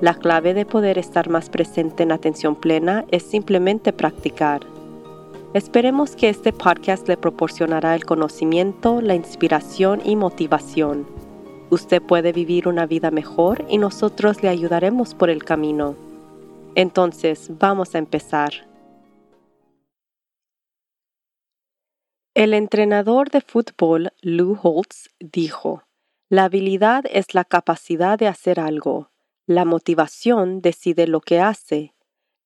La clave de poder estar más presente en atención plena es simplemente practicar. Esperemos que este podcast le proporcionará el conocimiento, la inspiración y motivación. Usted puede vivir una vida mejor y nosotros le ayudaremos por el camino. Entonces, vamos a empezar. El entrenador de fútbol Lou Holtz dijo, La habilidad es la capacidad de hacer algo la motivación decide lo que hace.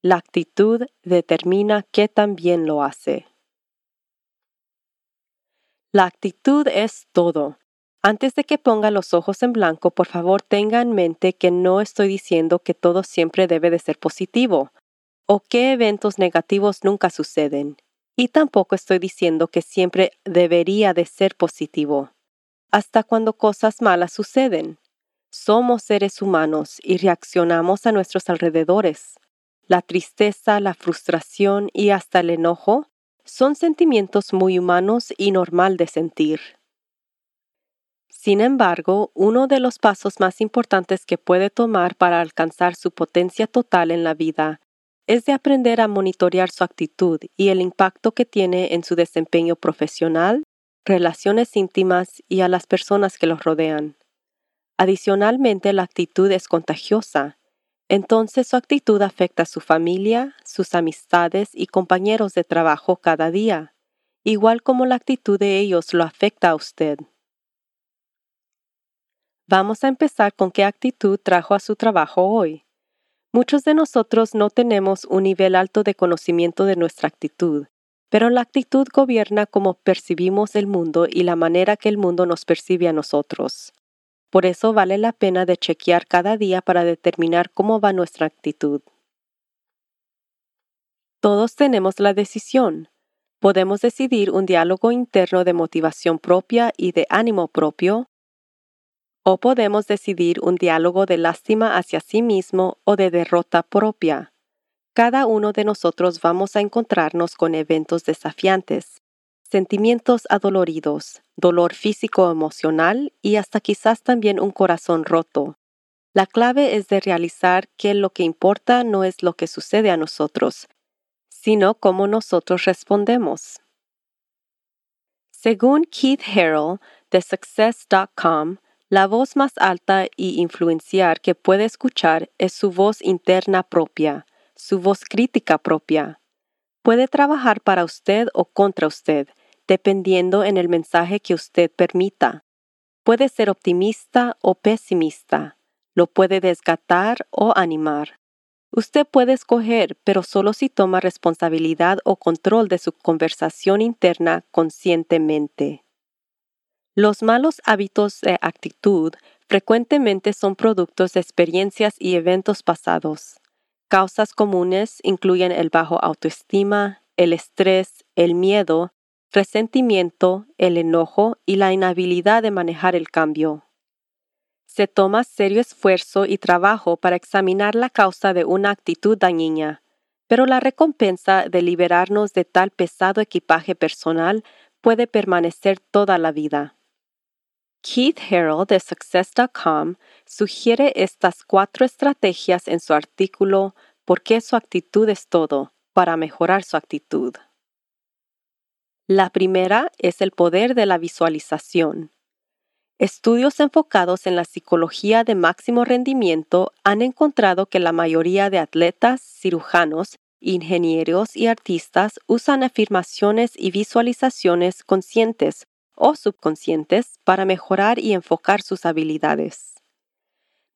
La actitud determina qué también lo hace. La actitud es todo. Antes de que ponga los ojos en blanco, por favor tenga en mente que no estoy diciendo que todo siempre debe de ser positivo o que eventos negativos nunca suceden. Y tampoco estoy diciendo que siempre debería de ser positivo, hasta cuando cosas malas suceden. Somos seres humanos y reaccionamos a nuestros alrededores. La tristeza, la frustración y hasta el enojo son sentimientos muy humanos y normal de sentir. Sin embargo, uno de los pasos más importantes que puede tomar para alcanzar su potencia total en la vida es de aprender a monitorear su actitud y el impacto que tiene en su desempeño profesional, relaciones íntimas y a las personas que los rodean. Adicionalmente, la actitud es contagiosa. Entonces su actitud afecta a su familia, sus amistades y compañeros de trabajo cada día, igual como la actitud de ellos lo afecta a usted. Vamos a empezar con qué actitud trajo a su trabajo hoy. Muchos de nosotros no tenemos un nivel alto de conocimiento de nuestra actitud, pero la actitud gobierna cómo percibimos el mundo y la manera que el mundo nos percibe a nosotros. Por eso vale la pena de chequear cada día para determinar cómo va nuestra actitud. Todos tenemos la decisión. Podemos decidir un diálogo interno de motivación propia y de ánimo propio, o podemos decidir un diálogo de lástima hacia sí mismo o de derrota propia. Cada uno de nosotros vamos a encontrarnos con eventos desafiantes, sentimientos adoloridos, dolor físico emocional y hasta quizás también un corazón roto. La clave es de realizar que lo que importa no es lo que sucede a nosotros, sino cómo nosotros respondemos. Según Keith Harrell de Success.com, la voz más alta y influenciar que puede escuchar es su voz interna propia, su voz crítica propia. Puede trabajar para usted o contra usted, dependiendo en el mensaje que usted permita. Puede ser optimista o pesimista, lo puede desgatar o animar. Usted puede escoger, pero solo si toma responsabilidad o control de su conversación interna conscientemente. Los malos hábitos de actitud frecuentemente son productos de experiencias y eventos pasados. Causas comunes incluyen el bajo autoestima, el estrés, el miedo, resentimiento, el enojo y la inhabilidad de manejar el cambio. Se toma serio esfuerzo y trabajo para examinar la causa de una actitud dañina, pero la recompensa de liberarnos de tal pesado equipaje personal puede permanecer toda la vida. Keith Harrell de Success.com sugiere estas cuatro estrategias en su artículo ¿Por qué su actitud es todo? para mejorar su actitud. La primera es el poder de la visualización. Estudios enfocados en la psicología de máximo rendimiento han encontrado que la mayoría de atletas, cirujanos, ingenieros y artistas usan afirmaciones y visualizaciones conscientes o subconscientes para mejorar y enfocar sus habilidades.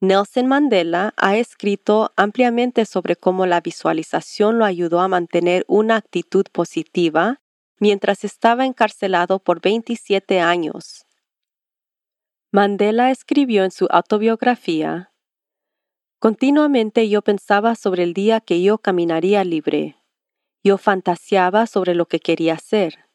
Nelson Mandela ha escrito ampliamente sobre cómo la visualización lo ayudó a mantener una actitud positiva mientras estaba encarcelado por 27 años. Mandela escribió en su autobiografía, Continuamente yo pensaba sobre el día que yo caminaría libre. Yo fantaseaba sobre lo que quería hacer.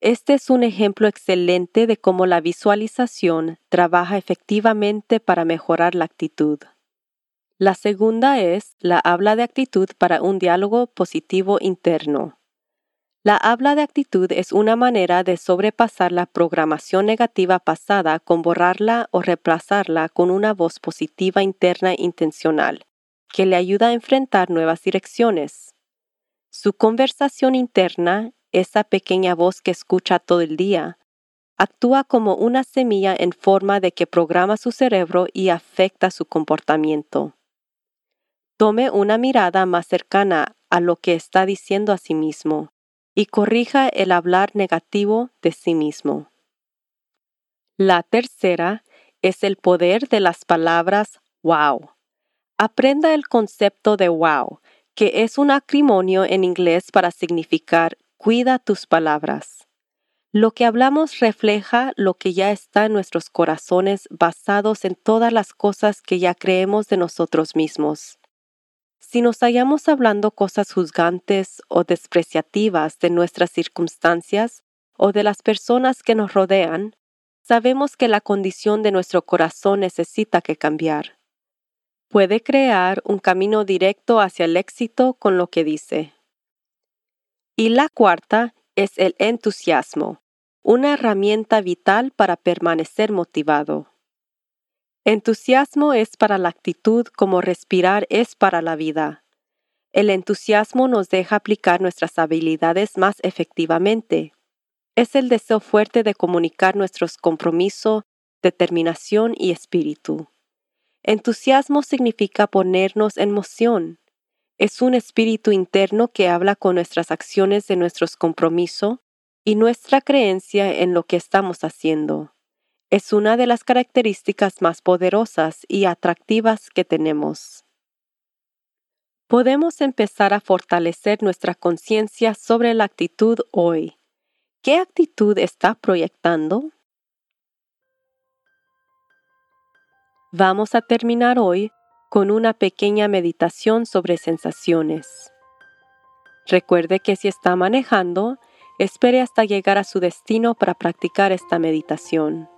Este es un ejemplo excelente de cómo la visualización trabaja efectivamente para mejorar la actitud. La segunda es la habla de actitud para un diálogo positivo interno. La habla de actitud es una manera de sobrepasar la programación negativa pasada con borrarla o reemplazarla con una voz positiva interna intencional, que le ayuda a enfrentar nuevas direcciones. Su conversación interna, esa pequeña voz que escucha todo el día, actúa como una semilla en forma de que programa su cerebro y afecta su comportamiento. Tome una mirada más cercana a lo que está diciendo a sí mismo y corrija el hablar negativo de sí mismo. La tercera es el poder de las palabras wow. Aprenda el concepto de wow, que es un acrimonio en inglés para significar cuida tus palabras. Lo que hablamos refleja lo que ya está en nuestros corazones basados en todas las cosas que ya creemos de nosotros mismos. Si nos hallamos hablando cosas juzgantes o despreciativas de nuestras circunstancias o de las personas que nos rodean, sabemos que la condición de nuestro corazón necesita que cambiar. Puede crear un camino directo hacia el éxito con lo que dice. Y la cuarta es el entusiasmo, una herramienta vital para permanecer motivado. Entusiasmo es para la actitud como respirar es para la vida. El entusiasmo nos deja aplicar nuestras habilidades más efectivamente. Es el deseo fuerte de comunicar nuestros compromisos, determinación y espíritu. Entusiasmo significa ponernos en moción. Es un espíritu interno que habla con nuestras acciones de nuestros compromisos y nuestra creencia en lo que estamos haciendo es una de las características más poderosas y atractivas que tenemos. Podemos empezar a fortalecer nuestra conciencia sobre la actitud hoy. ¿Qué actitud está proyectando? Vamos a terminar hoy con una pequeña meditación sobre sensaciones. Recuerde que si está manejando, espere hasta llegar a su destino para practicar esta meditación.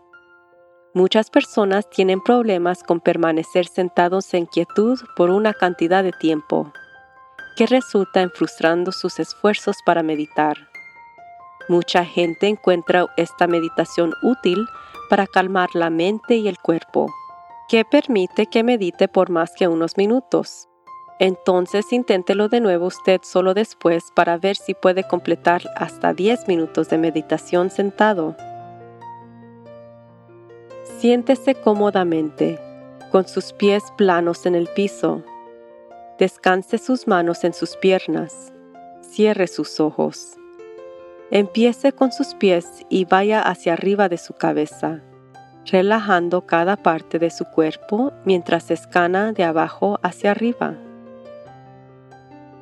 Muchas personas tienen problemas con permanecer sentados en quietud por una cantidad de tiempo, que resulta en frustrando sus esfuerzos para meditar. Mucha gente encuentra esta meditación útil para calmar la mente y el cuerpo, que permite que medite por más que unos minutos. Entonces inténtelo de nuevo usted solo después para ver si puede completar hasta 10 minutos de meditación sentado. Siéntese cómodamente, con sus pies planos en el piso. Descanse sus manos en sus piernas. Cierre sus ojos. Empiece con sus pies y vaya hacia arriba de su cabeza, relajando cada parte de su cuerpo mientras escana de abajo hacia arriba.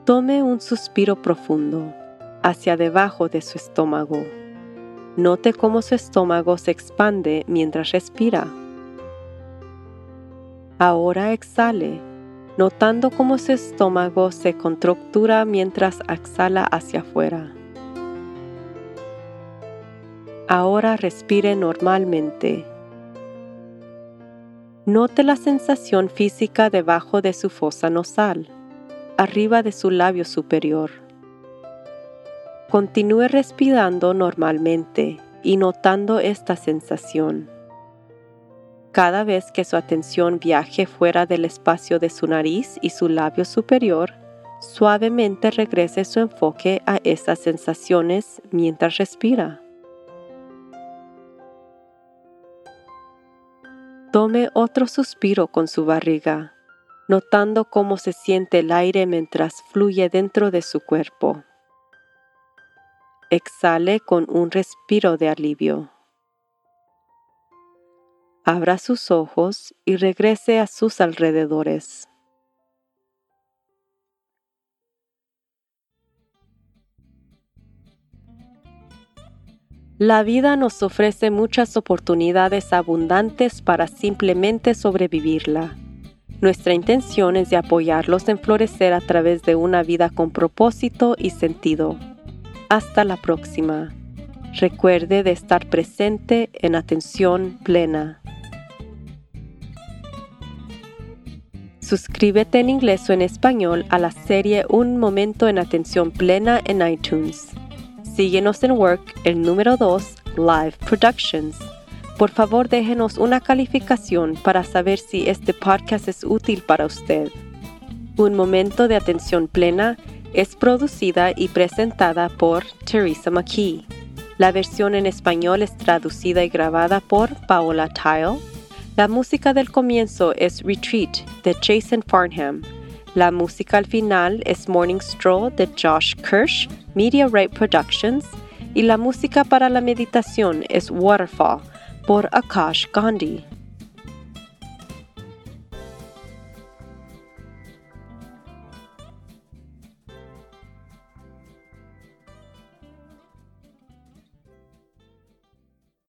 Tome un suspiro profundo hacia debajo de su estómago. Note cómo su estómago se expande mientras respira. Ahora exhale, notando cómo su estómago se contractura mientras exhala hacia afuera. Ahora respire normalmente. Note la sensación física debajo de su fosa nasal, arriba de su labio superior. Continúe respirando normalmente y notando esta sensación. Cada vez que su atención viaje fuera del espacio de su nariz y su labio superior, suavemente regrese su enfoque a esas sensaciones mientras respira. Tome otro suspiro con su barriga, notando cómo se siente el aire mientras fluye dentro de su cuerpo. Exhale con un respiro de alivio. Abra sus ojos y regrese a sus alrededores. La vida nos ofrece muchas oportunidades abundantes para simplemente sobrevivirla. Nuestra intención es de apoyarlos en florecer a través de una vida con propósito y sentido. Hasta la próxima. Recuerde de estar presente en atención plena. Suscríbete en inglés o en español a la serie Un Momento en Atención Plena en iTunes. Síguenos en Work, el número 2, Live Productions. Por favor, déjenos una calificación para saber si este podcast es útil para usted. Un Momento de Atención Plena es producida y presentada por Teresa McKee. La versión en español es traducida y grabada por Paola Tile. La música del comienzo es Retreat de Jason Farnham. La música al final es Morning Stroll de Josh Kirsch, Media Right Productions. Y la música para la meditación es Waterfall por Akash Gandhi.